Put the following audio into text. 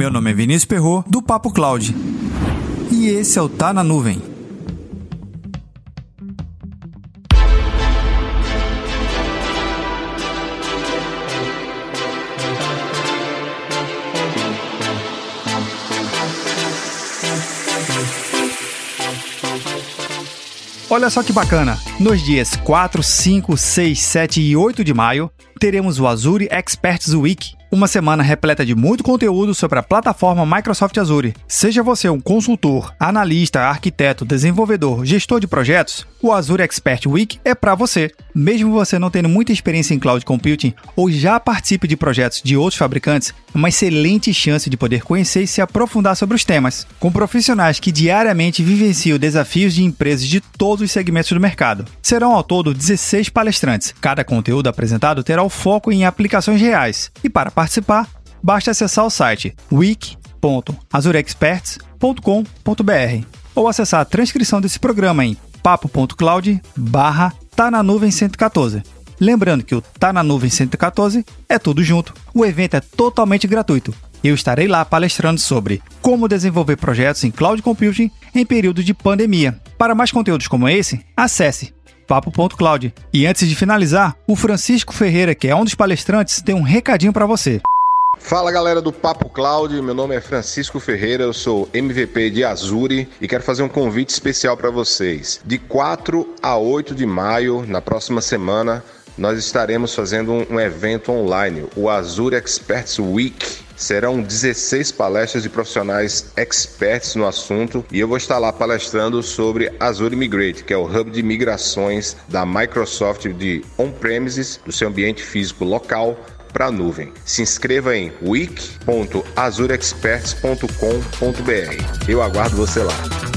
Meu nome é Vinícius Perro do Papo Cloud. E esse é o Tá na Nuvem. Olha só que bacana! Nos dias 4, 5, 6, 7 e 8 de maio, teremos o Azure Experts Week, uma semana repleta de muito conteúdo sobre a plataforma Microsoft Azure. Seja você um consultor, analista, arquiteto, desenvolvedor, gestor de projetos, o Azure Expert Week é para você. Mesmo você não tendo muita experiência em cloud computing ou já participe de projetos de outros fabricantes, é uma excelente chance de poder conhecer e se aprofundar sobre os temas, com profissionais que diariamente vivenciam desafios de empresas de todos os segmentos do mercado. Serão ao todo 16 palestrantes. Cada conteúdo apresentado terá o foco em aplicações reais. E para participar, basta acessar o site wiki.azurexperts.com.br ou acessar a transcrição desse programa em papo.cloud barra tá na nuvem 114. Lembrando que o Tá na Nuvem 114 é tudo junto. O evento é totalmente gratuito. Eu estarei lá palestrando sobre como desenvolver projetos em cloud computing em período de pandemia. Para mais conteúdos como esse, acesse papo.cloud. E antes de finalizar, o Francisco Ferreira, que é um dos palestrantes, tem um recadinho para você. Fala galera do Papo Cloud, meu nome é Francisco Ferreira, eu sou MVP de Azure e quero fazer um convite especial para vocês. De 4 a 8 de maio, na próxima semana, nós estaremos fazendo um, evento online, o Azure Experts Week. Serão 16 palestras de profissionais experts no assunto e eu vou estar lá palestrando sobre Azure Migrate, que é o hub de migrações da Microsoft de on-premises, do seu ambiente físico local, para a nuvem. Se inscreva em week.azurexperts.com.br. Eu aguardo você lá.